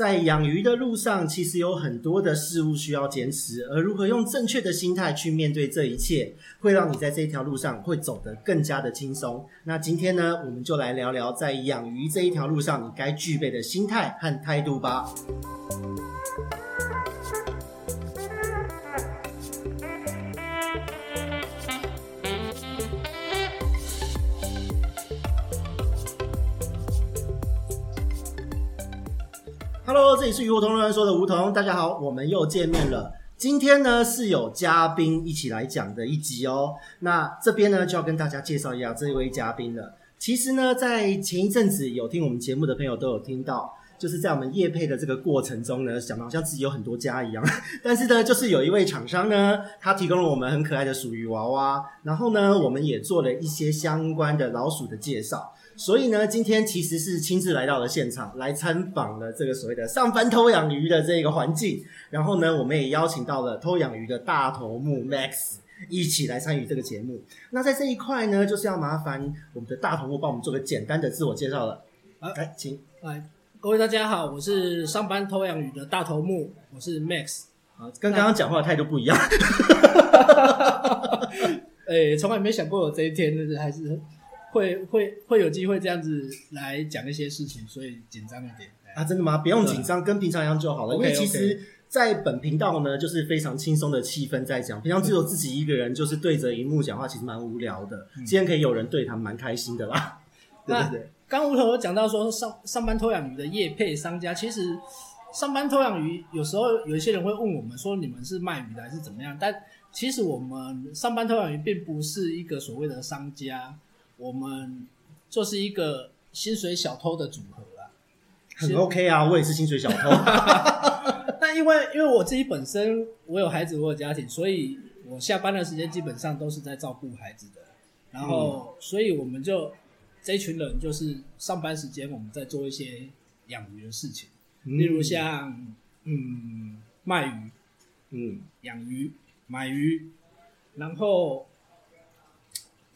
在养鱼的路上，其实有很多的事物需要坚持，而如何用正确的心态去面对这一切，会让你在这条路上会走得更加的轻松。那今天呢，我们就来聊聊在养鱼这一条路上，你该具备的心态和态度吧。这里是鱼活通乱说的梧桐，大家好，我们又见面了。今天呢是有嘉宾一起来讲的一集哦。那这边呢就要跟大家介绍一下这一位嘉宾了。其实呢，在前一阵子有听我们节目的朋友都有听到，就是在我们业配的这个过程中呢，想到好像自己有很多家一样。但是呢，就是有一位厂商呢，他提供了我们很可爱的鼠鱼娃娃，然后呢，我们也做了一些相关的老鼠的介绍。所以呢，今天其实是亲自来到了现场，来参访了这个所谓的上班偷养鱼的这个环境。然后呢，我们也邀请到了偷养鱼的大头目 Max 一起来参与这个节目。那在这一块呢，就是要麻烦我们的大头目帮我们做个简单的自我介绍了。啊，来，请来，各位大家好，我是上班偷养鱼的大头目，我是 Max。啊，跟刚刚讲话的态度不一样。哎、欸，从来没想过有这一天，就是还是。会会会有机会这样子来讲一些事情，所以紧张一点啊？真的吗？不用紧张，跟平常一样就好了。因为其实，在本频道呢，就是非常轻松的气氛在讲。平常只有自己一个人，就是对着荧幕讲话，其实蛮无聊的。嗯、今天可以有人对谈，蛮开心的啦。对对对。刚刚我讲到说上上班偷养鱼的业配商家，其实上班偷养鱼有时候有一些人会问我们说，你们是卖鱼的还是怎么样？但其实我们上班偷养鱼并不是一个所谓的商家。我们就是一个薪水小偷的组合啦，很 OK 啊，我也是薪水小偷。但因为因为我自己本身我有孩子，我有家庭，所以我下班的时间基本上都是在照顾孩子的。然后，所以我们就这一群人就是上班时间我们在做一些养鱼的事情，例如像嗯卖鱼，嗯。养鱼买鱼，然后。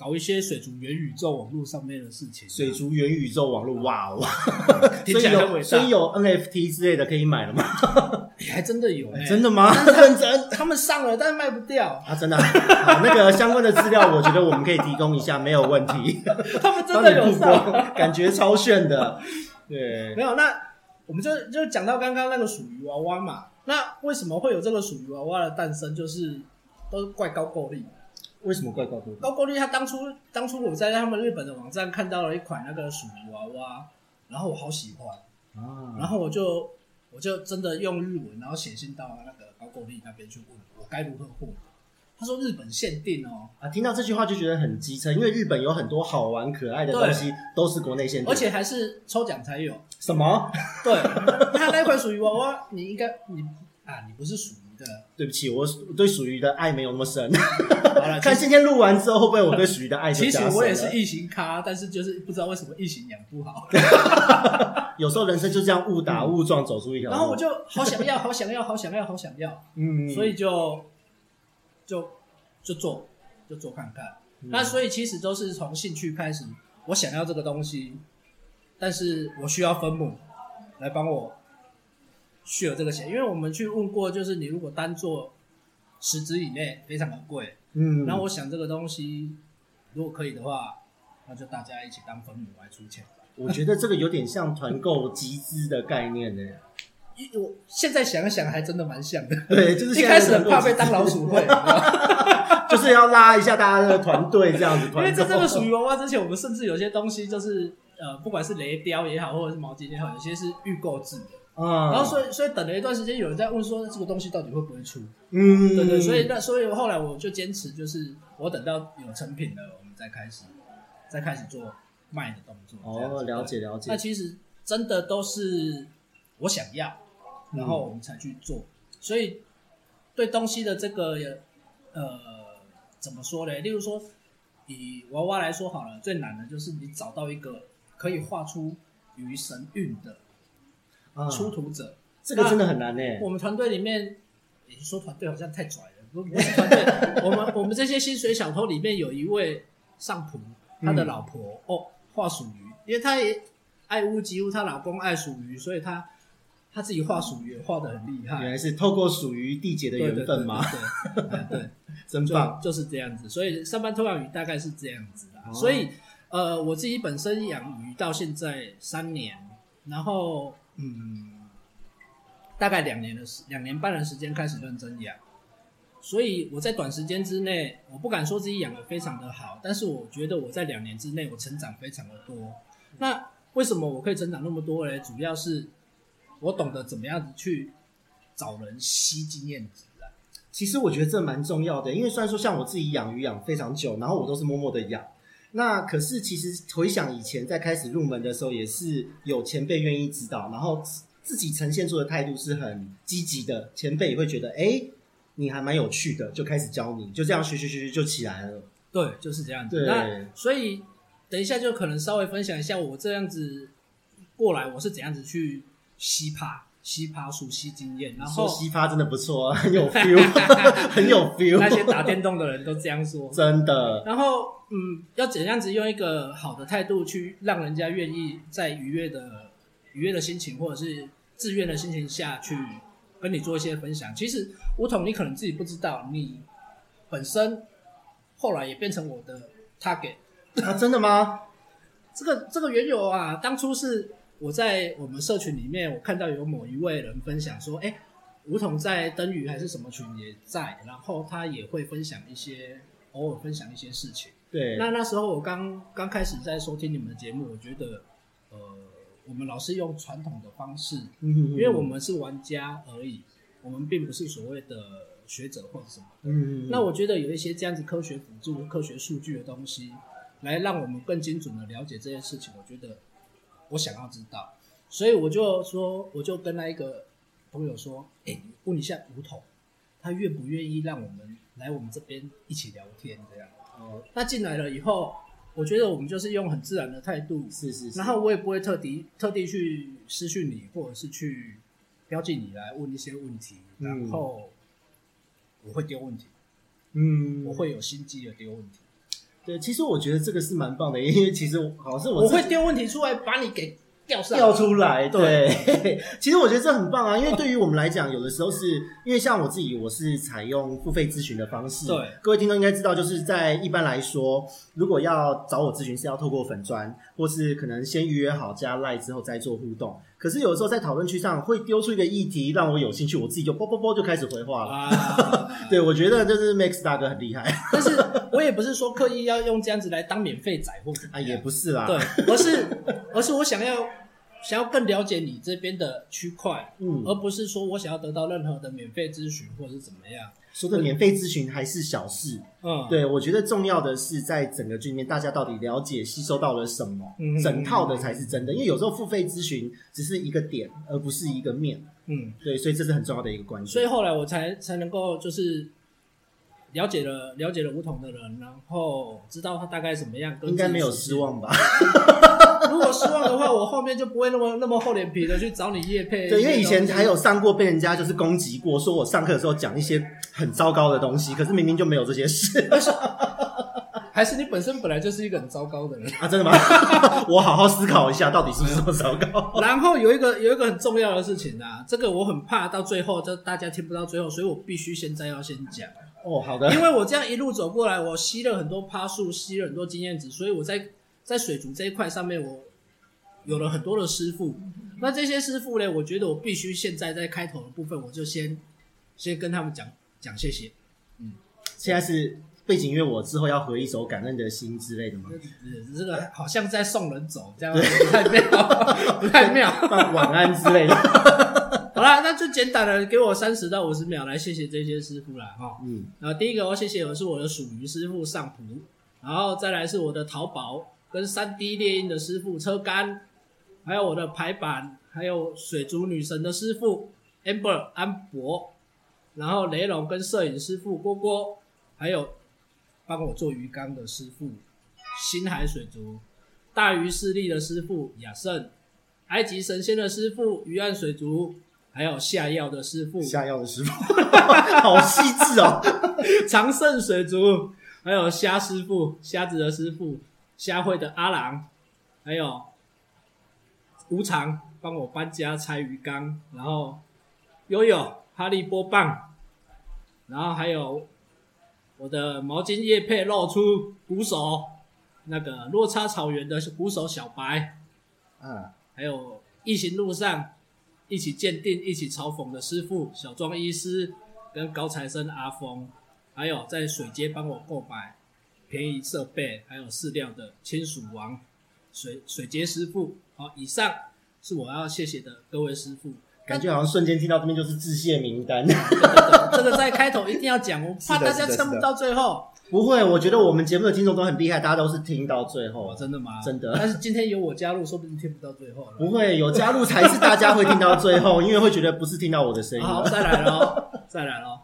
搞一些水族元宇宙网络上面的事情，水族元宇宙网络，哇哦！所以有所以有 NFT 之类的可以买了吗？还真的有，真的吗？认真，他们上了，但是卖不掉啊！真的，那个相关的资料，我觉得我们可以提供一下，没有问题。他们真的有上，感觉超炫的。对，没有。那我们就就讲到刚刚那个属于娃娃嘛，那为什么会有这个属于娃娃的诞生？就是都是怪高够力。为什么怪高？高够力他当初当初我在他们日本的网站看到了一款那个鼠鱼娃娃，然后我好喜欢啊，然后我就我就真的用日文，然后写信到那个高够力那边去问我该如何获得。他说日本限定哦，啊，听到这句话就觉得很机车，因为日本有很多好玩可爱的东西都是国内限定，而且还是抽奖才有。什么？对，他那款属于娃娃，你应该你啊，你不是属。对，对不起，我对属于的爱没有那么深。好了，看今天录完之后，会不会我对属于的爱？其实我也是异形咖，但是就是不知道为什么异形养不好。有时候人生就这样误打误撞走出一条路。然后我就好想要，好想要，好想要，好想要。嗯，所以就就就做，就做看看。嗯、那所以其实都是从兴趣开始，我想要这个东西，但是我需要分母来帮我。需要这个钱，因为我们去问过，就是你如果单做十只以内，非常的贵。嗯，然后我想这个东西如果可以的话，那就大家一起当分母来出钱。我觉得这个有点像团购集资的概念呢。一我现在想一想，还真的蛮像的。对，就是一开始很怕被当老鼠会，就是要拉一下大家的团队这样子。因为在这个属于娃娃之前，我们甚至有些东西就是呃，不管是雷雕也好，或者是毛巾也好，有些是预购制的。啊，然后所以所以等了一段时间，有人在问说这个东西到底会不会出？嗯，对对，所以那所以后来我就坚持，就是我等到有成品了，我们再开始再开始做卖的动作。哦，了解了解。那其实真的都是我想要，然后我们才去做。嗯、所以对东西的这个呃怎么说呢？例如说以娃娃来说好了，最难的就是你找到一个可以画出鱼神韵的。出图者，这个真的很难呢。我们团队里面，你说团队好像太拽了。不是团队，我们我们这些薪水小偷里面有一位上仆，他的老婆、嗯、哦画鼠鱼，因为他也爱屋及乌，她老公爱鼠鱼，所以他他自己画属鱼画的很厉害。原来是透过属于缔结的缘分吗？对，对，对，对，对，对，真棒就，就是这样子。所以上班偷养鱼大概是这样子的。哦、所以呃，我自己本身养鱼到现在三年，然后嗯，大概两年的时两年半的时间开始认真养。所以我在短时间之内，我不敢说自己养的非常的好，但是我觉得我在两年之内，我成长非常的多。那为什么我可以成长那么多呢？主要是我懂得怎么样子去找人吸经验值了。其实我觉得这蛮重要的，因为虽然说像我自己养鱼养非常久，然后我都是默默的养，那可是其实回想以前在开始入门的时候，也是有前辈愿意指导，然后自己呈现出的态度是很积极的，前辈也会觉得哎。你还蛮有趣的，就开始教你，就这样学学学学就起来了。对，就是这样子。那所以等一下就可能稍微分享一下我这样子过来，我是怎样子去吸趴、吸趴数、吸经验。然后奇葩真的不错，很有 feel，很有 feel。那些打电动的人都这样说，真的。然后嗯，要怎样子用一个好的态度去让人家愿意在愉悦的愉悦的心情，或者是自愿的心情下去。跟你做一些分享，其实吴桐，你可能自己不知道，你本身后来也变成我的 target 啊？真的吗？这个这个缘由啊，当初是我在我们社群里面，我看到有某一位人分享说，哎，梧桐在灯鱼还是什么群也在，然后他也会分享一些，偶尔分享一些事情。对，那那时候我刚刚开始在收听你们的节目，我觉得，呃。我们老是用传统的方式，因为我们是玩家而已，我们并不是所谓的学者或者什么的。嗯，那我觉得有一些这样子科学辅助、科学数据的东西，来让我们更精准的了解这些事情。我觉得我想要知道，所以我就说，我就跟那一个朋友说：“哎，问一下吴桐，他愿不愿意让我们来我们这边一起聊天？这样。”哦，那进来了以后。我觉得我们就是用很自然的态度，是是是，然后我也不会特地特地去私讯你，或者是去标记你来问一些问题，嗯、然后我会丢问题，嗯，我会有心机的丢问题。对，其实我觉得这个是蛮棒的，因为其实好像是我我会丢问题出来把你给。调上调出来，对，其实我觉得这很棒啊，因为对于我们来讲，有的时候是因为像我自己，我是采用付费咨询的方式。对，各位听众应该知道，就是在一般来说，如果要找我咨询，是要透过粉砖，或是可能先预约好加赖之后再做互动。可是有的时候在讨论区上会丢出一个议题让我有兴趣，我自己就啵啵啵就开始回话了。啊、对，我觉得就是 Max 大哥很厉害，但是我也不是说刻意要用这样子来当免费仔或者啊，也不是啦，对，而是 而是我想要。想要更了解你这边的区块，嗯，而不是说我想要得到任何的免费咨询或者是怎么样。说的免费咨询还是小事，嗯，对，我觉得重要的是在整个局面，大家到底了解、吸收到了什么，嗯，整套的才是真的。因为有时候付费咨询只是一个点，而不是一个面，嗯，对，所以这是很重要的一个关系。所以后来我才才能够就是。了解了了解了梧桐的人，然后知道他大概什么样，应该没有失望吧？如果失望的话，我后面就不会那么那么厚脸皮的去找你叶配。对，因为以前还有上过被人家就是攻击过，说我上课的时候讲一些很糟糕的东西，可是明明就没有这些事。还是你本身本来就是一个很糟糕的人啊？真的吗？我好好思考一下，到底是不是这么糟糕？然后有一个有一个很重要的事情啊，这个我很怕到最后，这大家听不到最后，所以我必须现在要先讲。哦，好的。因为我这样一路走过来，我吸了很多趴数，吸了很多经验值，所以我在在水族这一块上面，我有了很多的师傅。那这些师傅呢，我觉得我必须现在在开头的部分，我就先先跟他们讲讲谢谢。嗯，现在是背景音乐，我之后要合一首《感恩的心》之类的吗？这个好像在送人走，这样不太妙，不太妙，晚安之类的。好啦，那就简短的给我三十到五十秒来谢谢这些师傅啦。哈。嗯，然后第一个我谢谢我是我的属鱼师傅上普，然后再来是我的淘宝跟三 D 猎鹰的师傅车杆，还有我的排版，还有水族女神的师傅 Amber 安博，然后雷龙跟摄影师傅郭郭，还有帮我做鱼缸的师傅星海水族，大鱼势力的师傅亚胜，埃及神仙的师傅鱼岸水族。还有下药的师傅，下药的师傅，好细致哦。长盛水族，还有虾师傅，虾子的师傅，虾会的阿郎，还有无常帮我搬家拆鱼缸，然后悠悠哈利波棒，然后还有我的毛巾叶配露出鼓手，那个落差草原的鼓手小白，嗯，还有异行路上一起鉴定、一起嘲讽的师傅小庄医师跟高材生阿峰，还有在水街帮我购买便宜设备还有饲料的千鼠王水水杰师傅。好，以上是我要谢谢的各位师傅。感觉好像瞬间听到这边就是致谢名单。这个在开头一定要讲，我 怕大家撑不到最后。不会，我觉得我们节目的听众都很厉害，大家都是听到最后。哦，真的吗？真的。但是今天有我加入，说不定听不到最后了。不会，有加入才是大家会听到最后，因为会觉得不是听到我的声音。好，再来喽，再来喽。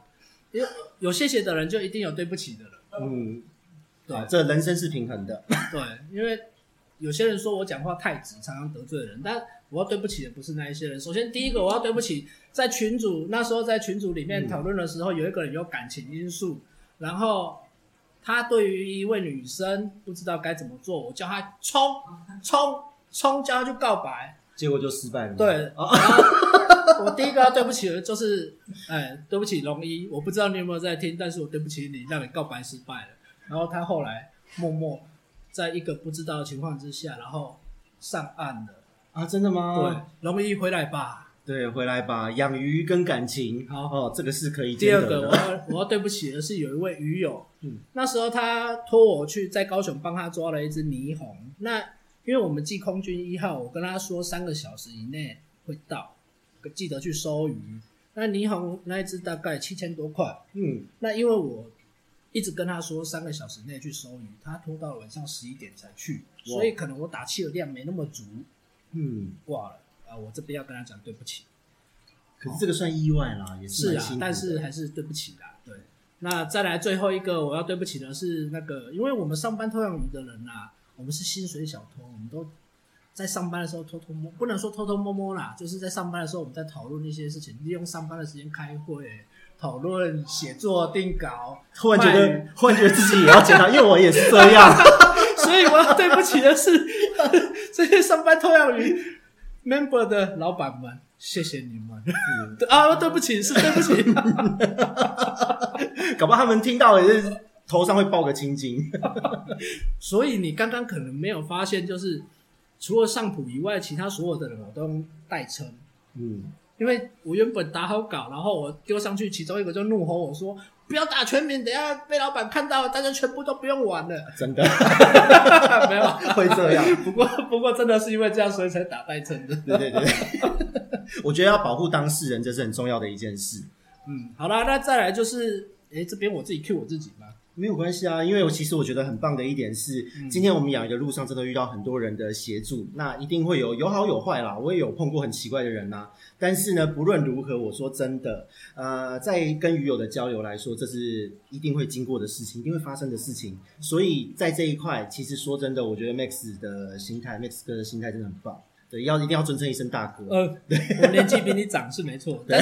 有有谢谢的人，就一定有对不起的人。嗯，对，这人生是平衡的。对，因为有些人说我讲话太直，常常得罪人，但我要对不起的不是那一些人。首先，第一个我要对不起，在群主那时候在群组里面讨论的时候，有一个人有感情因素，然后他对于一位女生不知道该怎么做，我叫他冲冲冲，叫他去告白，结果就失败了。对，然后我第一个要对不起的就是，哎，对不起龙一，我不知道你有没有在听，但是我对不起你，让你告白失败了。然后他后来默默在一个不知道的情况之下，然后上岸了。啊，真的吗？对，龙一回来吧。对，回来吧。养鱼跟感情，好哦，这个是可以。第二个，我要我要对不起的是有一位鱼友，嗯，那时候他托我去在高雄帮他抓了一只霓虹。那因为我们寄空军一号，我跟他说三个小时以内会到，记得去收鱼。那霓虹那一只大概七千多块，嗯，那因为我一直跟他说三个小时内去收鱼，他拖到晚上十一点才去，所以可能我打气的量没那么足。嗯，挂了啊！我这边要跟他讲对不起。可是这个算意外啦，也是，是啊，但是还是对不起啦。对，那再来最后一个我要对不起的是那个，因为我们上班偷养鱼的人啊，我们是薪水小偷，我们都在上班的时候偷偷摸，不能说偷偷摸摸啦，就是在上班的时候我们在讨论一些事情，利用上班的时间开会、讨论、写作、定稿。突然觉得，突然觉得自己也要检讨，因为我也是这样。所以我要对不起的是 这些上班偷养鱼 member 的老板们，谢谢你们。嗯、啊，对不起，是对不起。搞不好他们听到也是头上会爆个青筋。所以你刚刚可能没有发现，就是除了上普以外，其他所有的人我都用代称。嗯，因为我原本打好稿，然后我丢上去，其中一个就怒吼我说。不要打全名，等下被老板看到，大家全部都不用玩了。真的 没有会这样。不过不过真的是因为这样，所以才打代称的。对对对，我觉得要保护当事人，这是很重要的一件事。嗯，好啦，那再来就是，诶，这边我自己 cue 我自己嘛。没有关系啊，因为我其实我觉得很棒的一点是，嗯、今天我们养鱼的路上真的遇到很多人的协助，那一定会有有好有坏啦。我也有碰过很奇怪的人呐、啊，但是呢，不论如何，我说真的，呃，在跟鱼友的交流来说，这是一定会经过的事情，一定会发生的事情。所以在这一块，其实说真的，我觉得 Max 的心态，Max 哥的心态真的很棒。对，要一定要尊称一声大哥。呃，对，我年纪比你长是没错，对，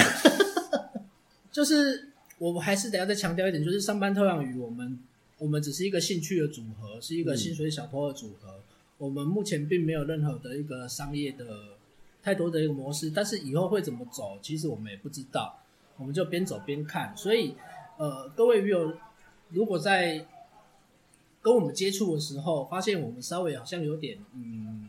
就是。我还是得要再强调一点，就是上班偷养鱼，我们我们只是一个兴趣的组合，是一个薪水小偷的组合。嗯、我们目前并没有任何的一个商业的太多的一个模式，但是以后会怎么走，其实我们也不知道。我们就边走边看。所以，呃，各位鱼友，如果在跟我们接触的时候，发现我们稍微好像有点嗯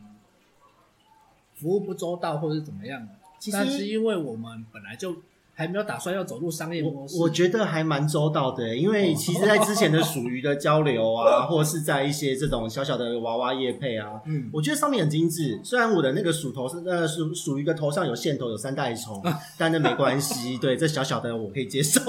服务不周到，或者是怎么样的，其实但是因为我们本来就。还没有打算要走入商业模式，我，我觉得还蛮周到的，因为其实，在之前的属鱼的交流啊，或是在一些这种小小的娃娃叶配啊，嗯，我觉得上面很精致。虽然我的那个鼠头是呃属属鱼的头上有线头，有三代虫，但那没关系，对，这小小的我可以接受。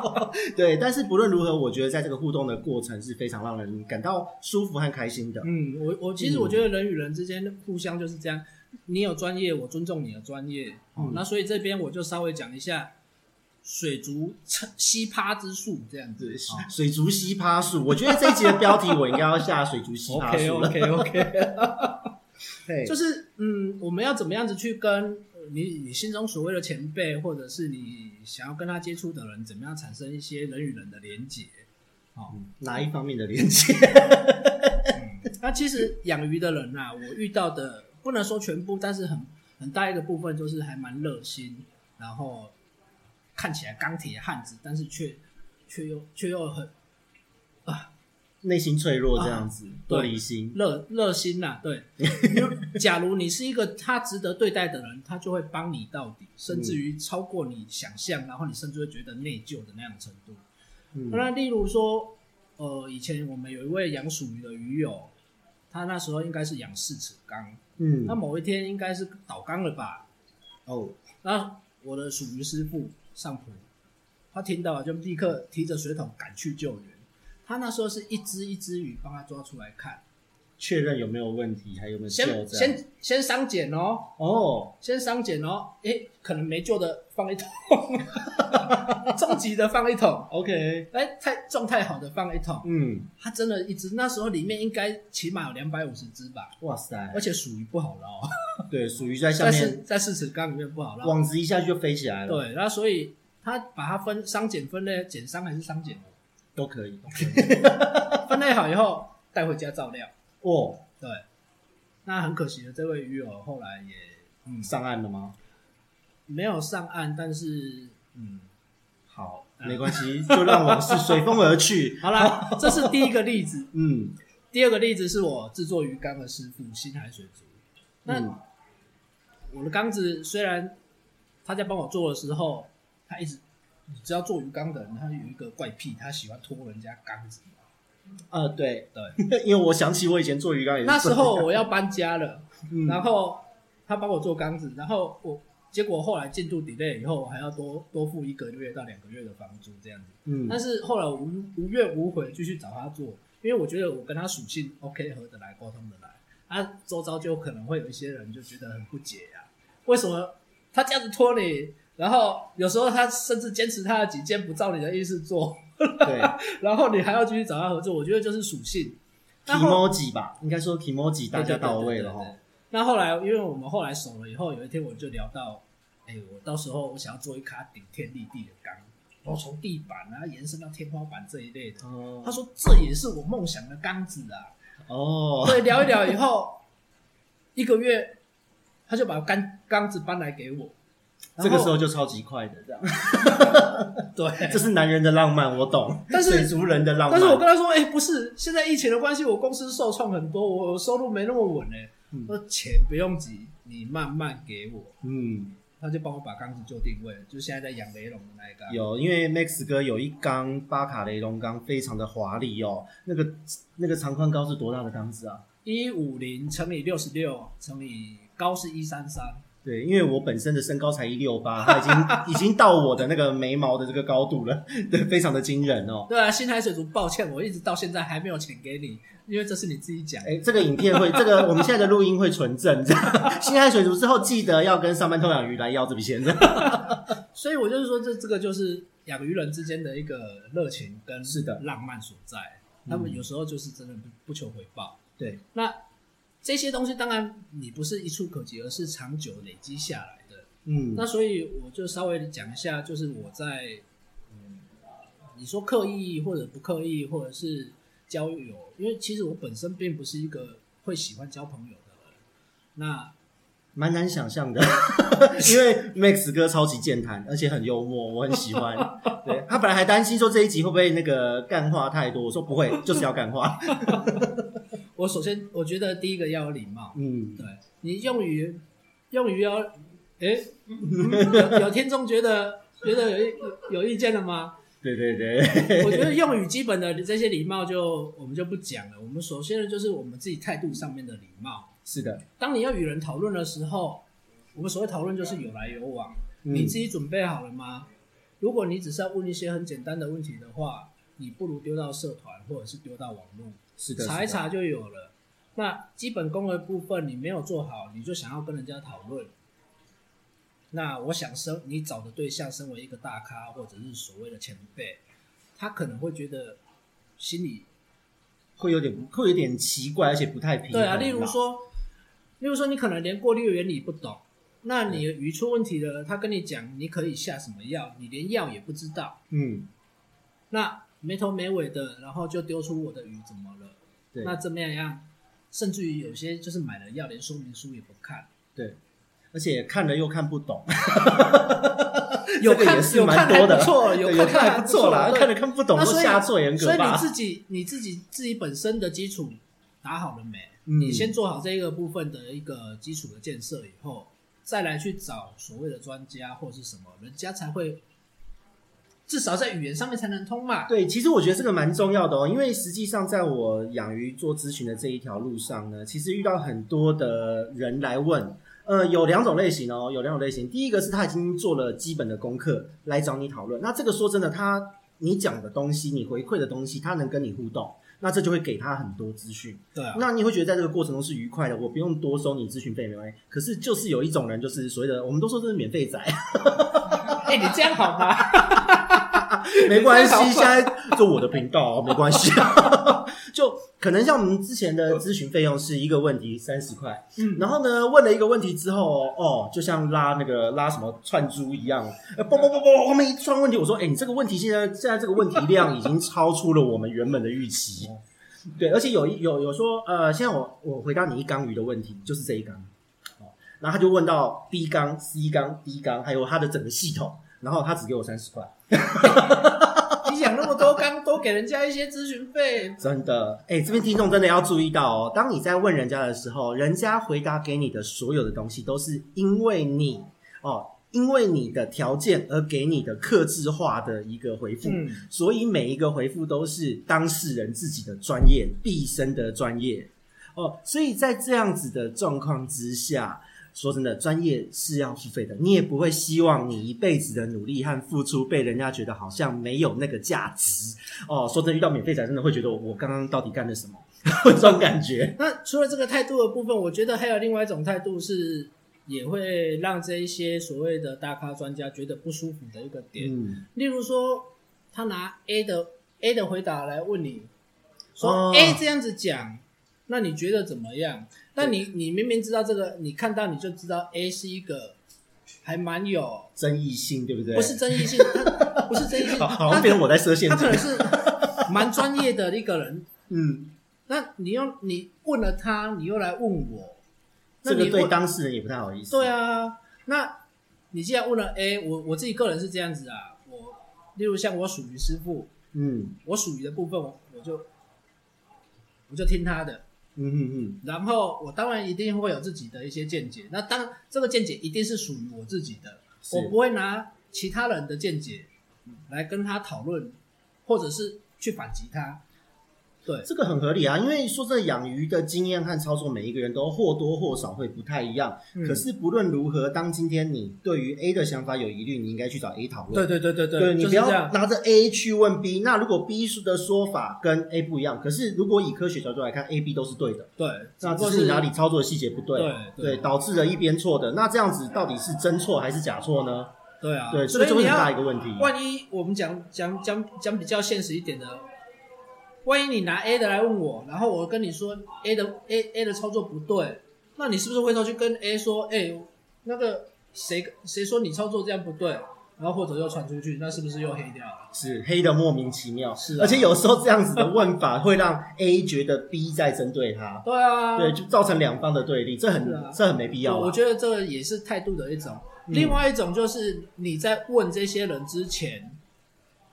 对，但是不论如何，我觉得在这个互动的过程是非常让人感到舒服和开心的。嗯，我我其实我觉得人与人之间互相就是这样。你有专业，我尊重你的专业。嗯、那所以这边我就稍微讲一下水族吸趴之术这样子。水族吸趴术，我觉得这一集的标题我应该要下水族吸趴术。OK OK OK。就是嗯，我们要怎么样子去跟你你心中所谓的前辈，或者是你想要跟他接触的人，怎么样产生一些人与人的连结？好、嗯，哪一方面的连结？嗯、那其实养鱼的人呐、啊，我遇到的。不能说全部，但是很很大一个部分就是还蛮热心，然后看起来钢铁汉子，但是却却又却又很啊。内心脆弱这样子，玻璃心，热热心呐、啊，对。假如你是一个他值得对待的人，他就会帮你到底，甚至于超过你想象，然后你甚至会觉得内疚的那样程度。嗯、那例如说，呃，以前我们有一位养鼠鱼的鱼友，他那时候应该是养四尺缸，嗯，那某一天应该是倒缸了吧？哦，那我的属鱼师傅上浦，他听到就立刻提着水桶赶去救援。他那时候是一只一只鱼帮他抓出来看，确认有没有问题，还有没有救先先先伤检哦，哦，先伤检哦，诶、欸，可能没救的放一桶，中级的放一桶，OK，哎、欸，太状态好的放一桶，嗯，它真的一只，那时候里面应该起码有两百五十只吧，哇塞，而且属于不好捞，对，属于在下面，在四尺缸里面不好捞，网子一下就飞起来了，对，那所以他把它分伤检分类，检伤还是伤检？都可以，分类好以后带回家照料。哦，对，那很可惜的，这位鱼友后来也、嗯、上岸了吗？没有上岸，但是嗯，好，没关系，就让往事随风而去。好啦，这是第一个例子。嗯，第二个例子是我制作鱼缸的师傅新海水族。那、嗯、我的缸子虽然他在帮我做的时候，他一直。你知道做鱼缸的人，他有一个怪癖，他喜欢拖人家缸子。呃，对对，因为我想起我以前做鱼缸也是。那时候我要搬家了，嗯、然后他帮我做缸子，然后我结果后来进度 delay 以后，我还要多多付一个月到两个月的房租这样子。嗯，但是后来我无无怨无悔继续找他做，因为我觉得我跟他属性 OK 合得来，沟通得来。啊，周遭就可能会有一些人就觉得很不解呀、啊，为什么他这样子拖你？然后有时候他甚至坚持他的己见，不照你的意思做。对，然后你还要继续找他合作，我觉得就是属性。kimoji 吧，应该说 kimoji 大家到位了哈。那后来，因为我们后来熟了以后，有一天我就聊到，哎，我到时候我想要做一卡顶天立地的缸，然后从地板啊延伸到天花板这一类的。哦。他说这也是我梦想的缸子啊。哦。对，聊一聊以后，一个月他就把缸缸子搬来给我。这个时候就超级快的，这样。对，这是男人的浪漫，我懂。但是水族人的浪漫。但是我跟他说，哎、欸，不是，现在疫情的关系，我公司受创很多，我收入没那么稳呢。嗯、说钱不用急，你慢慢给我。嗯，他就帮我把缸子做定位了，就现在在养雷龙的那一缸。有，因为 Max 哥有一缸巴卡雷龙缸，非常的华丽哦。那个那个长宽高是多大的缸子啊？一五零乘以六十六乘以高是一三三。对，因为我本身的身高才一六八，他已经 已经到我的那个眉毛的这个高度了，对，非常的惊人哦。对啊，新海水族，抱歉，我一直到现在还没有钱给你，因为这是你自己讲。哎，这个影片会，这个我们现在的录音会存证。新海水族之后记得要跟上班偷养鱼来要这笔钱。所以我就是说，这这个就是养鱼人之间的一个热情跟是的浪漫所在。他们有时候就是真的不不求回报。对，那。这些东西当然你不是一蹴可及，而是长久累积下来的。嗯，那所以我就稍微讲一下，就是我在，嗯，你说刻意或者不刻意，或者是交友，因为其实我本身并不是一个会喜欢交朋友的人。那蛮难想象的，因为 Max 哥超级健谈，而且很幽默，我很喜欢。对，他本来还担心说这一集会不会那个干话太多，我说不会，就是要干话。我首先，我觉得第一个要有礼貌。嗯，对，你用语用语要，哎、嗯，有有听众觉得觉得有有有意见了吗？对对对，我觉得用语基本的这些礼貌就我们就不讲了。我们首先呢，就是我们自己态度上面的礼貌。是的，当你要与人讨论的时候，我们所谓讨论就是有来有往。嗯、你自己准备好了吗？如果你只是要问一些很简单的问题的话，你不如丢到社团或者是丢到网络。是的，查一查就有了。那基本功的部分你没有做好，你就想要跟人家讨论。那我想生你找的对象，身为一个大咖或者是所谓的前辈，他可能会觉得心里会有点会有点奇怪，而且不太平衡。对啊，例如说，例如说你可能连过滤原理不懂，那你鱼出问题了，他跟你讲你可以下什么药，你连药也不知道。嗯，那。没头没尾的，然后就丢出我的鱼怎么了？对，那怎么样样？甚至于有些就是买了药，连说明书也不看。对，而且看了又看不懂。有看有看还不错，有看还不错啦，看了看不懂都下错严格吧。所以你自己你自己自己本身的基础打好了没？嗯、你先做好这一个部分的一个基础的建设以后，再来去找所谓的专家或是什么，人家才会至少在语言上面才能通嘛。对，其实我觉得这个蛮重要的哦，因为实际上在我养鱼做咨询的这一条路上呢，其实遇到很多的人来问。呃，有两种类型哦，有两种类型。第一个是他已经做了基本的功课来找你讨论，那这个说真的，他你讲的东西，你回馈的东西，他能跟你互动，那这就会给他很多资讯。对啊，那你会觉得在这个过程中是愉快的，我不用多收你咨询费没关系。可是就是有一种人，就是所谓的，我们都说这是免费仔。哎、欸，你这样好吗？没关系，现在做我的频道，没关系。就可能像我们之前的咨询费用是一个问题三十块，嗯，然后呢，问了一个问题之后，哦，就像拉那个拉什么串珠一样，呃，嘣嘣嘣嘣，后面一串问题，我说，哎，你这个问题现在现在这个问题量已经超出了我们原本的预期，对，而且有一有有说，呃，现在我我回答你一缸鱼的问题，就是这一缸，哦，然后他就问到 B 缸、C 缸、D 缸，还有它的整个系统。然后他只给我三十块，你想那么多，刚多给人家一些咨询费，真的，哎，这边听众真的要注意到哦，当你在问人家的时候，人家回答给你的所有的东西，都是因为你哦，因为你的条件而给你的克制化的一个回复，嗯，所以每一个回复都是当事人自己的专业，毕生的专业哦，所以在这样子的状况之下。说真的，专业是要付费的，你也不会希望你一辈子的努力和付出被人家觉得好像没有那个价值哦。说真的，遇到免费仔，真的会觉得我刚刚到底干了什么？这种感觉。那除了这个态度的部分，我觉得还有另外一种态度是，也会让这一些所谓的大咖专家觉得不舒服的一个点。嗯，例如说，他拿 A 的 A 的回答来问你，说 A 这样子讲。哦那你觉得怎么样？那你你明明知道这个，你看到你就知道 A 是一个还蛮有争议性，对不对？不是争议性，他 不是争议性，好像变成我在设限。他可能是蛮专业的一个人。嗯，那你又你问了他，你又来问我，这个对当事人也不太好意思。对啊，那你既然问了 A，我我自己个人是这样子啊，我例如像我属于师傅，嗯，我属于的部分，我我就我就听他的。嗯嗯嗯，然后我当然一定会有自己的一些见解，那当这个见解一定是属于我自己的，我不会拿其他人的见解来跟他讨论，或者是去反击他。对，这个很合理啊，因为说这养鱼的经验和操作，每一个人都或多或少会不太一样。嗯、可是不论如何，当今天你对于 A 的想法有疑虑，你应该去找 A 讨论。对对对对对，对你不要拿着 A 去问 B。那如果 B 的说法跟 A 不一样，可是如果以科学角度来看，A、B 都是对的。对，那只是哪里操作的细节不对，对，对，对，导致了一边错的。那这样子到底是真错还是假错呢？对啊，对，这个就会很大一个问题。万一我们讲讲讲讲比较现实一点的。万一你拿 A 的来问我，然后我跟你说 A 的 A A 的操作不对，那你是不是回头去跟 A 说，哎、欸，那个谁谁说你操作这样不对，然后或者又传出去，那是不是又黑掉了？是黑的莫名其妙，是、啊，而且有时候这样子的问法会让 A 觉得 B 在针对他，对啊，对，就造成两方的对立，这很、啊、这很没必要。我觉得这个也是态度的一种、嗯，另外一种就是你在问这些人之前，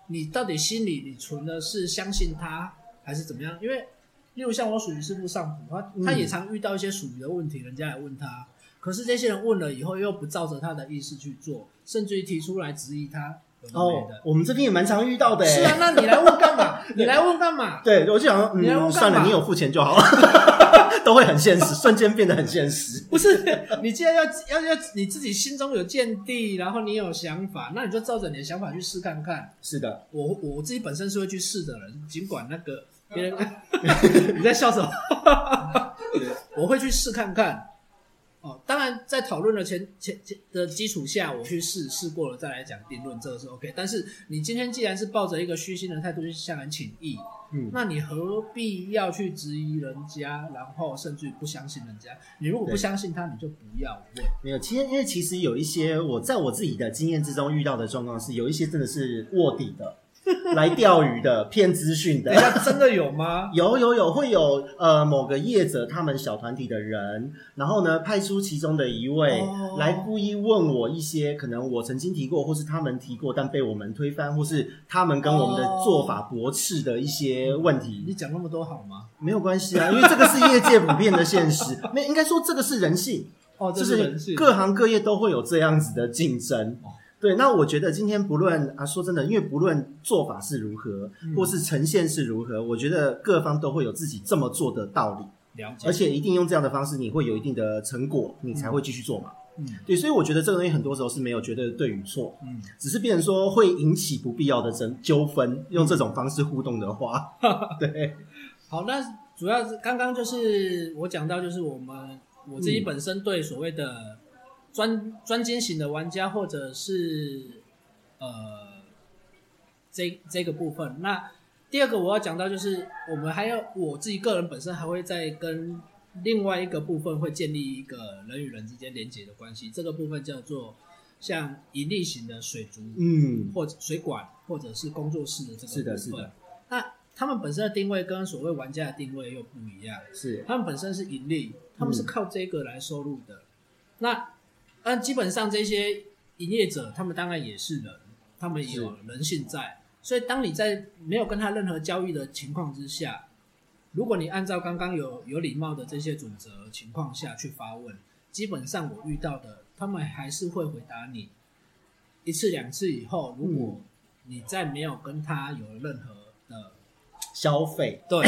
你到底心里你存的是相信他。还是怎么样？因为，例如像我属于师傅上普，他他也常遇到一些属于的问题，人家来问他，可是这些人问了以后又不照着他的意思去做，甚至于提出来质疑他。哦，我们这边也蛮常遇到的。是啊，那你来问干嘛？你来问干嘛？对，我就想说，嗯，算了，你有付钱就好了，都会很现实，瞬间变得很现实。不是，你既然要要要你自己心中有见地，然后你有想法，那你就照着你的想法去试看看。是的，我我自己本身是会去试的人，尽管那个别人 你在笑什么？我会去试看看。哦，当然，在讨论的前前前的基础下，我去试试过了再来讲定论，这个是 OK。但是你今天既然是抱着一个虚心的态度去向人请益，嗯，那你何必要去质疑人家，然后甚至于不相信人家？你如果不相信他，你就不要问。没有，其实因为其实有一些我在我自己的经验之中遇到的状况是，有一些真的是卧底的。来钓鱼的骗资讯的，等下真的有吗？有有有，会有呃某个业者他们小团体的人，然后呢派出其中的一位、哦、来故意问我一些可能我曾经提过，或是他们提过但被我们推翻，或是他们跟我们的做法驳斥的一些问题。你讲那么多好吗？没有关系啊，因为这个是业界普遍的现实，没应该说这个是人性哦，这是人性，各行各业都会有这样子的竞争。对，那我觉得今天不论啊，说真的，因为不论做法是如何，嗯、或是呈现是如何，我觉得各方都会有自己这么做的道理，了解。而且一定用这样的方式，你会有一定的成果，你才会继续做嘛。嗯，对，所以我觉得这个东西很多时候是没有绝对的对与错，嗯，只是变成说会引起不必要的争纠纷，用这种方式互动的话，对。好，那主要是刚刚就是我讲到，就是我们我自己本身对所谓的。专专精型的玩家，或者是呃这这个部分。那第二个我要讲到，就是我们还要我自己个人本身还会再跟另外一个部分会建立一个人与人之间连接的关系。这个部分叫做像盈利型的水族，嗯，或者水管，或者是工作室的这个部分。是的，是的。那他们本身的定位跟所谓玩家的定位又不一样。是，他们本身是盈利，他们是靠这个来收入的。嗯、那但基本上这些营业者，他们当然也是人，他们也有人性在。所以，当你在没有跟他任何交易的情况之下，如果你按照刚刚有有礼貌的这些准则情况下去发问，基本上我遇到的，他们还是会回答你一次两次以后，如果你再没有跟他有任何的消费，对，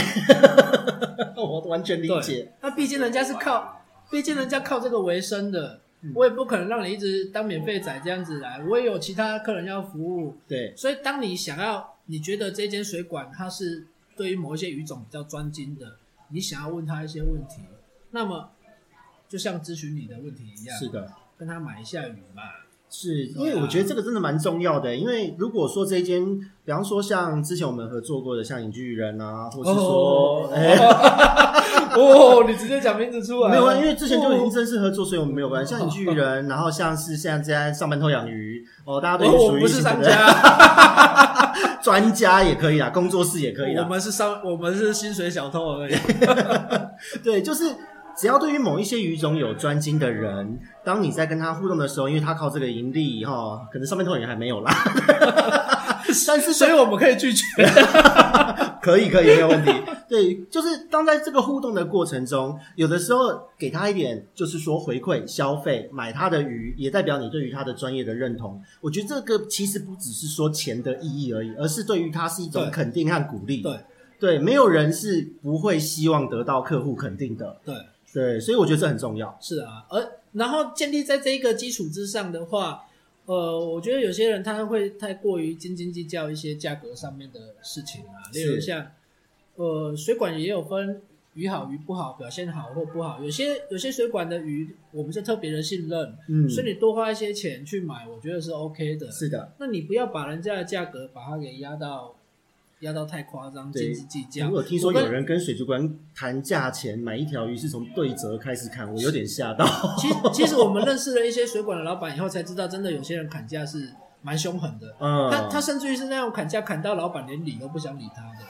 我完全理解。那毕竟人家是靠，毕竟人家靠这个为生的。我也不可能让你一直当免费仔这样子来，我也有其他客人要服务。对，所以当你想要，你觉得这间水管它是对于某一些鱼种比较专精的，你想要问他一些问题，那么就像咨询你的问题一样，是的，跟他买一下鱼嘛。是因为我觉得这个真的蛮重要的，因为如果说这一间，比方说像之前我们合作过的像影剧人啊，或是说，哎。哦，你直接讲名字出来？没有啊，因为之前就已经正式合作，所以我们没有关系。像影剧人，然后像是现在在上班偷养鱼哦，大家都属于不是商家，专家也可以啊，工作室也可以啊。我们是商，我们是薪水小偷而已。对，就是只要对于某一些鱼种有专精的人，当你在跟他互动的时候，因为他靠这个盈利哈，可能上班偷养鱼还没有啦。但是，所以我们可以拒绝。可以，可以，没有问题。对，就是当在这个互动的过程中，有的时候给他一点，就是说回馈、消费、买他的鱼，也代表你对于他的专业的认同。我觉得这个其实不只是说钱的意义而已，而是对于他是一种肯定和鼓励。对，对，没有人是不会希望得到客户肯定的。对，对，所以我觉得这很重要。是啊，而然后建立在这一个基础之上的话。呃，我觉得有些人他会太过于斤斤计较一些价格上面的事情啊，例如像，呃，水管也有分鱼好鱼不好，表现好或不好，有些有些水管的鱼我们是特别的信任，嗯，所以你多花一些钱去买，我觉得是 OK 的，是的，那你不要把人家的价格把它给压到。压到太夸张，斤斤计较。如果听说有人跟水族馆谈价钱，买一条鱼是从对折开始砍，我有点吓到。其实，其实我们认识了一些水管的老板以后，才知道真的有些人砍价是蛮凶狠的。嗯，他他甚至于是那种砍价砍到老板连理都不想理他的。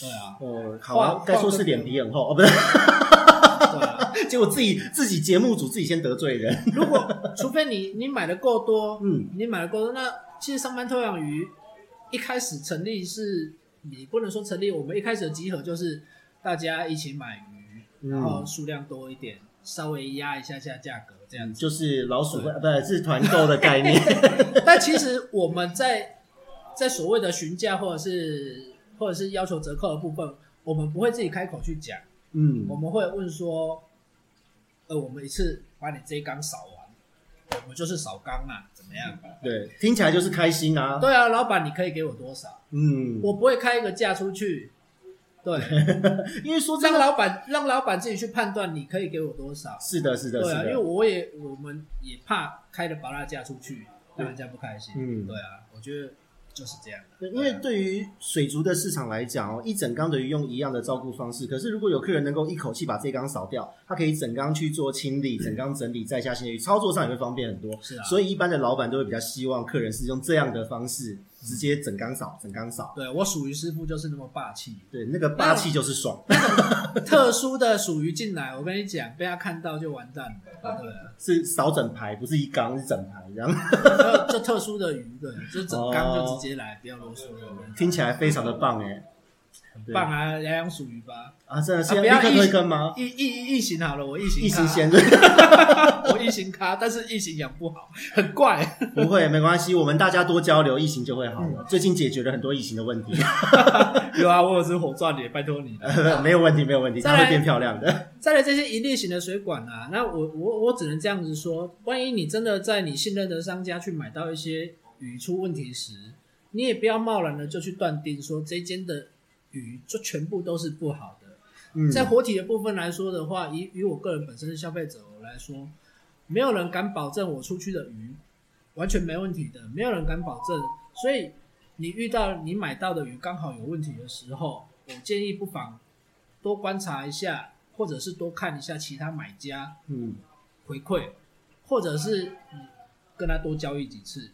对啊，哦，好啊，该说是脸皮很厚哦，不是。对啊，结果自己自己节目组自己先得罪人。如果除非你你买的够多，嗯，你买的够多，那其实上班偷养鱼一开始成立是。你不能说成立，我们一开始的集合就是大家一起买鱼，嗯、然后数量多一点，稍微压一下下价格，这样子。就是老鼠会对。不是团购的概念。但其实我们在在所谓的询价或者是或者是要求折扣的部分，我们不会自己开口去讲，嗯，我们会问说，呃，我们一次把你这一缸扫完。我们就是少缸啊，怎么样？对，听起来就是开心啊。对啊，老板，你可以给我多少？嗯，我不会开一个价出去。对，因为说让老板让老板自己去判断，你可以给我多少？是的，是的，对啊，因为我也我们也怕开的拔辣价出去，让人家不开心。嗯，对啊，我觉得。就是这样，对，因为对于水族的市场来讲哦，一整缸的鱼用一样的照顾方式，可是如果有客人能够一口气把这缸扫掉，他可以整缸去做清理，整缸整理再下新的鱼，操作上也会方便很多。是啊，所以一般的老板都会比较希望客人是用这样的方式直接整缸扫，整缸扫。对，我属于师傅就是那么霸气，对，那个霸气就是爽。特殊的属于进来，我跟你讲，被他看到就完蛋了。对，是扫整排，不是一缸，是整排这样。就特殊的鱼，对，就整缸就直接来，不要啰嗦。听起来非常的棒哎。棒啊，养养鼠鱼吧！啊，真的是要立刻推坑吗？异异异形好了，我异形异形先，我异形咖，但是异形养不好，很怪。不会，没关系，我们大家多交流，异形就会好了。最近解决了很多异形的问题。有啊，我有只火钻的，拜托你没有问题，没有问题，它会变漂亮的。再来这些一粒型的水管啊，那我我我只能这样子说，万一你真的在你信任的商家去买到一些鱼出问题时，你也不要贸然的就去断定说这间的。鱼就全部都是不好的。嗯，在活体的部分来说的话，以以我个人本身是消费者来说，没有人敢保证我出去的鱼完全没问题的，没有人敢保证。所以你遇到你买到的鱼刚好有问题的时候，我建议不妨多观察一下，或者是多看一下其他买家嗯回馈，或者是跟他多交易几次。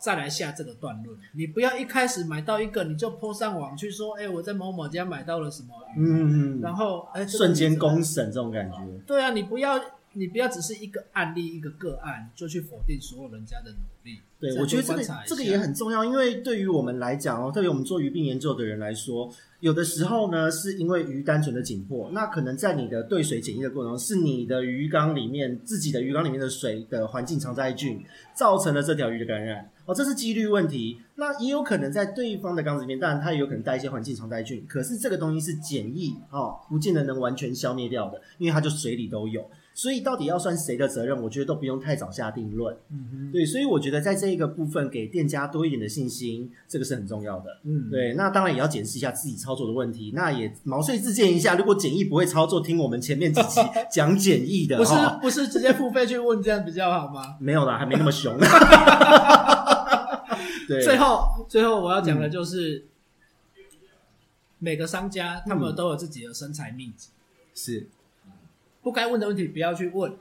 再来下这个段论，你不要一开始买到一个你就 po 上网去说，哎、欸，我在某某家买到了什么鱼，嗯嗯，然后哎，这个、瞬间公审这种感觉。对啊，你不要你不要只是一个案例一个个案就去否定所有人家的努力。对，我觉得这个这个也很重要，因为对于我们来讲哦，特别我们做鱼病研究的人来说，有的时候呢是因为鱼单纯的紧迫，那可能在你的对水检疫的过程中，是你的鱼缸里面自己的鱼缸里面的水的环境常在菌造成了这条鱼的感染。哦，这是几率问题。那也有可能在对方的缸子里面，当然它也有可能带一些环境常带菌。可是这个东西是检疫哦，不见得能完全消灭掉的，因为它就水里都有。所以到底要算谁的责任，我觉得都不用太早下定论。嗯哼，对，所以我觉得在这一个部分给店家多一点的信心，这个是很重要的。嗯，对。那当然也要检视一下自己操作的问题。那也毛遂自荐一下，如果检疫不会操作，听我们前面几期 讲检疫的，不是不是直接付费去问这样比较好吗？没有啦，还没那么凶。对。最后，最后我要讲的就是，嗯、每个商家他们都有自己的身材秘籍，是。不该问的问题不要去问。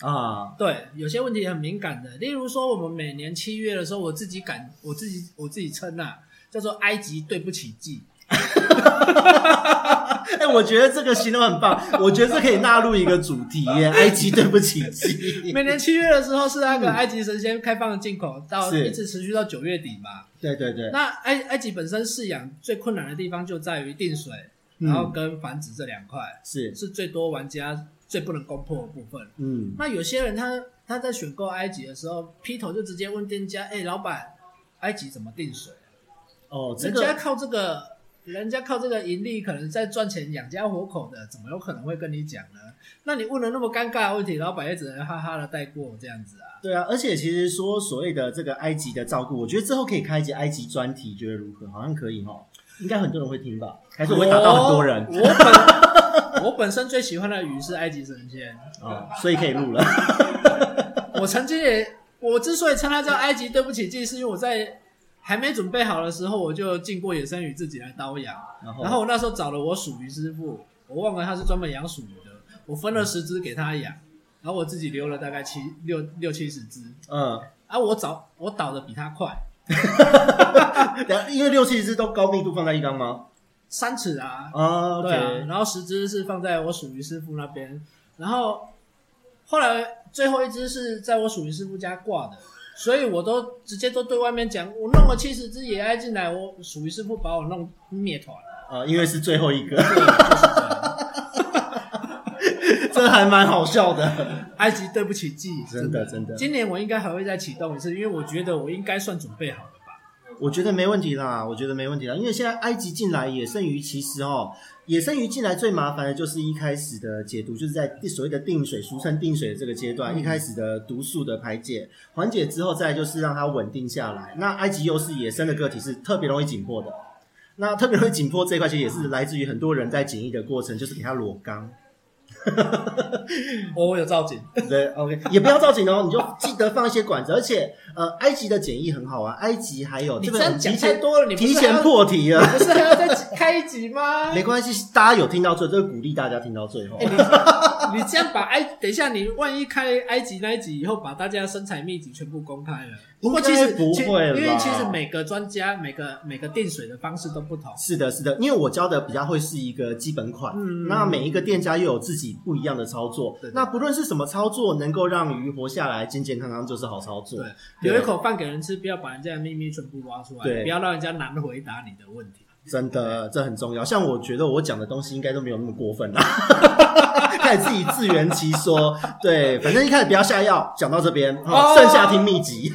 啊。对，有些问题很敏感的，例如说，我们每年七月的时候，我自己感，我自己我自己称啊，叫做埃及对不起季。哎、欸，我觉得这个形容很棒，我觉得这可以纳入一个主题耶。埃及对不起鸡，每年七月的时候是那个埃及神仙开放的进口，嗯、到一直持续到九月底嘛。对对对。那埃埃及本身饲养最困难的地方就在于定水，嗯、然后跟繁殖这两块，是是最多玩家最不能攻破的部分。嗯，那有些人他他在选购埃及的时候，劈头就直接问店家：“哎、欸，老板，埃及怎么定水？”哦，这个、人家靠这个。人家靠这个盈利，可能在赚钱养家活口的，怎么有可能会跟你讲呢？那你问了那么尴尬的问题，老板也只能哈哈的带过这样子啊。对啊，而且其实说所谓的这个埃及的照顾，我觉得之后可以开一集埃及专题，觉得如何？好像可以哈，应该很多人会听吧？还是我会打到很多人？我，我 本我本身最喜欢的鱼是埃及神仙啊，所以可以录了。我曾经也，我之所以称它叫埃及对不起季，是因为我在。还没准备好的时候，我就进过野生鱼自己来刀养。然后，然后我那时候找了我属鱼师傅，我忘了他是专门养鼠鱼的。我分了十只给他养，然后我自己留了大概七六六七十只。嗯，啊，我找我倒的比他快。因为六七十只都高密度放在一缸吗？三尺啊。啊对啊。然后十只是放在我属鱼师傅那边，然后后来最后一只是在我属鱼师傅家挂的。所以我都直接都对外面讲，我弄了七十只野埃进来，我属于是不把我弄灭团了。啊，因为是最后一个，这还蛮好笑的。埃及对不起季，真的真的。今年我应该还会再启动一次，因为我觉得我应该算准备好了吧。我觉得没问题啦，我觉得没问题啦，因为现在埃及进来野生鱼，其实哦。野生鱼进来最麻烦的就是一开始的解毒，就是在所谓的定水，俗称定水的这个阶段，嗯、一开始的毒素的排解缓解之后，再来就是让它稳定下来。那埃及又是野生的个体，是特别容易紧迫的。那特别容易紧迫这一块，其实也是来自于很多人在检疫的过程，就是给它裸缸。我有造景，对，OK，也不要造景哦，你就记得放一些管子，而且呃，埃及的简易很好啊，埃及还有你这样讲太多了，你提前破题了，不是还要再开一集吗？没关系，大家有听到最后，这个鼓励大家听到最后。欸、你这样把埃，等一下你万一开埃及那一集以后，把大家身材秘籍全部公开了。不过其实不会，因为其实每个专家每个每个电水的方式都不同。是的，是的，因为我教的比较会是一个基本款，嗯，那每一个店家又有自己不一样的操作。对，那不论是什么操作，能够让鱼活下来健健康康就是好操作。对，留一口饭给人吃，不要把人家的秘密全部挖出来，对，不要让人家难回答你的问题。真的，这很重要。像我觉得我讲的东西应该都没有那么过分啦，开始自己自圆其说。对，反正一开始不要下药，讲到这边，好，剩下听秘籍。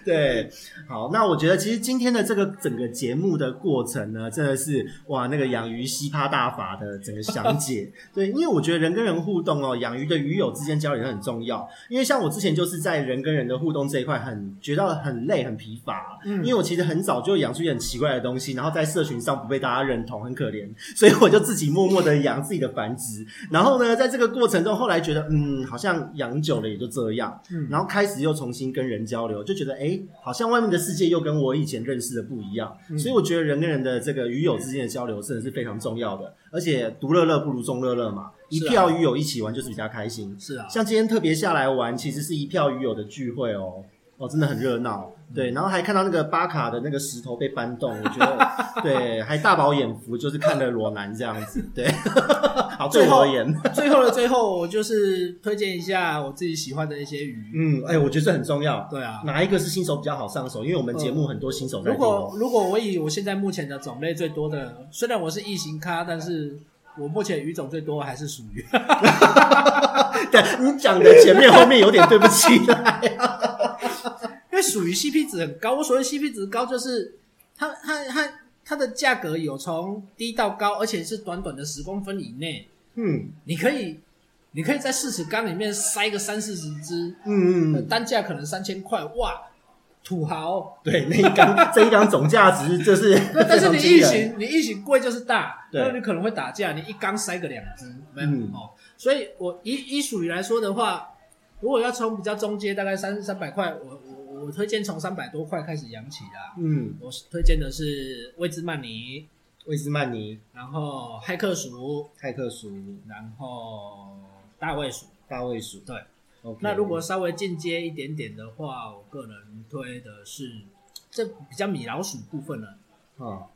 对，好，那我觉得其实今天的这个整个节目的过程呢，真的是哇，那个养鱼西趴大法的整个详解。对，因为我觉得人跟人互动哦，养鱼的鱼友之间交流很重要。因为像我之前就是在人跟人的互动这一块很觉得很累很疲乏，嗯，因为我其实很早就养出一些很奇怪的东西，然后在社群上不被大家认同，很可怜，所以我就自己默默的养自己的繁殖。然后呢，在这个过程中，后来觉得嗯，好像养久了也就这样，嗯，然后开始又重新跟人交流，就觉得哎。好像外面的世界又跟我以前认识的不一样，嗯、所以我觉得人跟人的这个鱼友之间的交流真的是非常重要的。而且独乐乐不如众乐乐嘛，一票鱼友一起玩就是比较开心。是啊，像今天特别下来玩，其实是一票鱼友的聚会哦。哦，真的很热闹，对，然后还看到那个巴卡的那个石头被搬动，我觉得对，还大饱眼福，就是看了裸男这样子，对，好，最后最后的最后，我就是推荐一下我自己喜欢的一些鱼，嗯，哎、欸，我觉得这很重要，对啊，哪一个是新手比较好上手？因为我们节目很多新手在、嗯。如果如果我以我现在目前的种类最多的，虽然我是异形咖，但是我目前鱼种最多还是属于，对，你讲的前面后面有点对不起来。属于 CP 值很高，我所谓 CP 值高，就是它它它它的价格有从低到高，而且是短短的十公分以内。嗯，你可以你可以在四尺缸里面塞个三四十只，嗯嗯，单价可能三千块，哇，土豪！对，那一缸这一缸总价值就是，但是你一型你一型贵就是大，对，那你可能会打架，你一缸塞个两只，没有、嗯、哦。所以我以以属于来说的话，如果要从比较中阶，大概三三百块，我我。推荐从三百多块开始养起啦。嗯，我推荐的是威兹曼尼，威兹曼尼，然后骇客鼠，骇客鼠，然后大卫鼠，大卫鼠。对，okay. 那如果稍微进阶一点点的话，我个人推的是这比较米老鼠部分了。啊，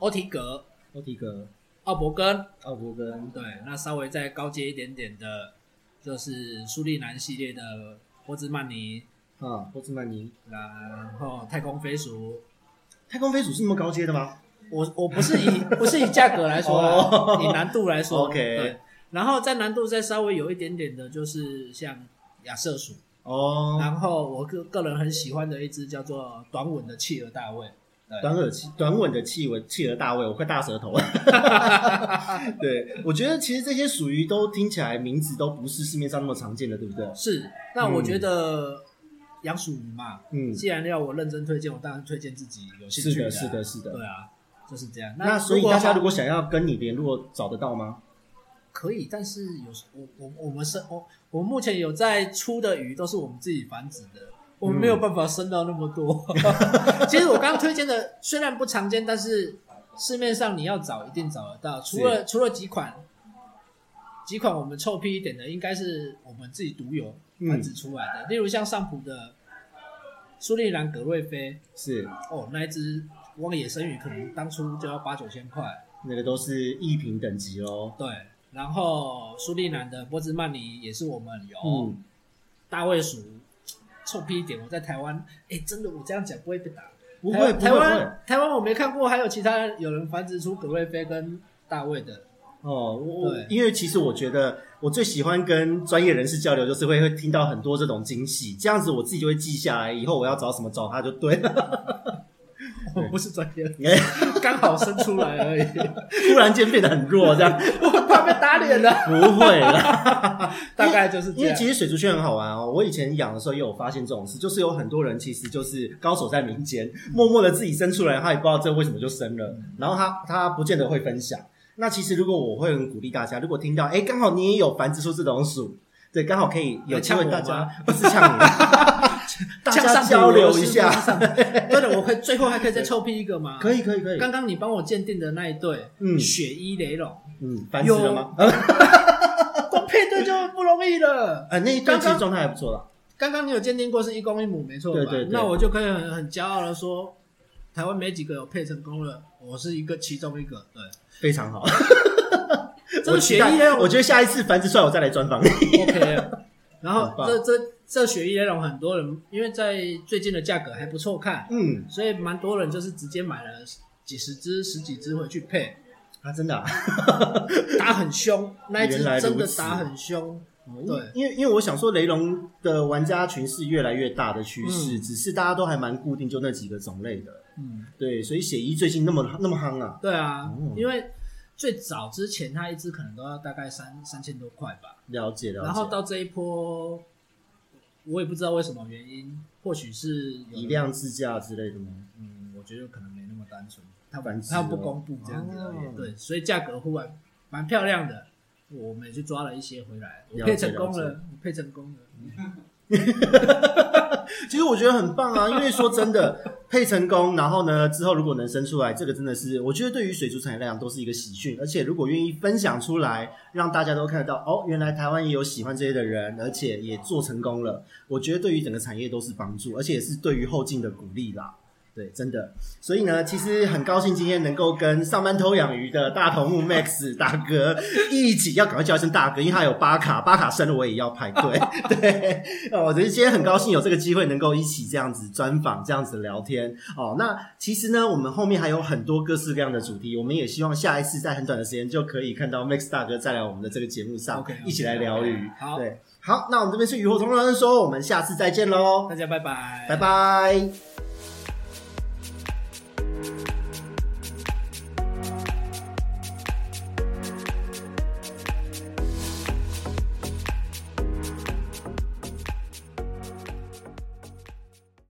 欧提格，欧提格，奥伯根，奥伯根。对，那稍微再高阶一点点的，就是苏利南系列的波兹曼尼。啊，波兹曼尼，然后太空飞鼠，太空飞鼠是那么高阶的吗？我我不是以 不是以价格来说，哦、以难度来说，OK。对，然后在难度再稍微有一点点的，就是像亚瑟鼠哦。然后我个个人很喜欢的一只叫做短吻的企鹅大卫，短耳企短吻的企鹅企鹅大卫，我快大舌头了。对，我觉得其实这些属于都听起来名字都不是市面上那么常见的，对不对？是。那我觉得。嗯养鼠鱼嘛，嗯，既然要我认真推荐，我当然推荐自己有兴趣的。是的，是的，是的，对啊，就是这样。那，那所以大家如果想要跟你联络，找得到吗？可以，但是有我我我们生我我们目前有在出的鱼都是我们自己繁殖的，我们没有办法生到那么多。嗯、其实我刚刚推荐的虽然不常见，但是市面上你要找一定找得到。除了除了几款几款我们臭屁一点的，应该是我们自己独有繁殖出来的，嗯、例如像上普的。苏利兰格瑞菲是哦，那一只汪野生鱼可能当初就要八九千块，那个都是一品等级哦。对，然后苏利兰的波兹曼尼也是我们有，嗯、大卫鼠臭屁一点，我在台湾，哎，真的我这样讲不会被打，不会，台湾台湾我没看过，还有其他有人繁殖出葛瑞菲跟大卫的。哦，我对因为其实我觉得我最喜欢跟专业人士交流，就是会会听到很多这种惊喜，这样子我自己就会记下来，以后我要找什么找他就对了。我不是专业，刚好生出来而已，突然间变得很弱，这样 我怕被打脸了。不会啦，大概就是这样。因为其实水族圈很好玩哦，我以前养的时候也有发现这种事，就是有很多人其实就是高手在民间，默默的自己生出来，他也不知道这为什么就生了，然后他他不见得会分享。那其实，如果我会很鼓励大家，如果听到，哎，刚好你也有繁殖出这种鼠，对，刚好可以有机会大家不是呛你，大家交流一下。对的，我可以最后还可以再臭屁一个吗？可以，可以，可以。刚刚你帮我鉴定的那一对，嗯，雪衣雷龙，嗯，繁殖了吗？光配对就不容易了。呃，那一段其实状态还不错了。刚刚你有鉴定过是一公一母，没错吧？对对对。那我就可以很很骄傲的说，台湾没几个有配成功的，我是一个其中一个。对，非常好。这个血液，我觉得下一次繁殖出来，我再来专访你。OK。然后这这这血液内容很多人，因为在最近的价格还不错看，嗯，所以蛮多人就是直接买了几十只、十几只回去配。啊，真的、啊，打很凶，那一只真的打很凶。对，因为因为我想说，雷龙的玩家群是越来越大的趋势，嗯、只是大家都还蛮固定，就那几个种类的。嗯，对，所以血衣最近那么那么夯啊。对啊，嗯、因为最早之前它一只可能都要大概三三千多块吧。了解了解。然后到这一波，我也不知道为什么原因，或许是以量制价之类的吗？嗯，我觉得可能没那么单纯。他反他不公布这样子而已，对，所以价格忽然蛮漂亮的，我们也去抓了一些回来，我配成功了，我配成功了。其实我觉得很棒啊，因为说真的，配成功，然后呢，之后如果能生出来，这个真的是我觉得对于水族产业来讲都是一个喜讯，而且如果愿意分享出来，让大家都看得到，哦，原来台湾也有喜欢这些的人，而且也做成功了，我觉得对于整个产业都是帮助，而且也是对于后进的鼓励啦。对，真的，所以呢，其实很高兴今天能够跟上班偷养鱼的大头目 Max 大哥 一起，要赶快叫一声大哥，因为他有巴卡，巴卡生了我也要排队。对，我觉得今天很高兴有这个机会能够一起这样子专访，这样子聊天。哦，那其实呢，我们后面还有很多各式各样的主题，我们也希望下一次在很短的时间就可以看到 Max 大哥再来我们的这个节目上，一起来聊鱼。Okay, 好，对，好，那我们这边是鱼活通乱说，我们下次再见喽，大家拜拜，拜拜。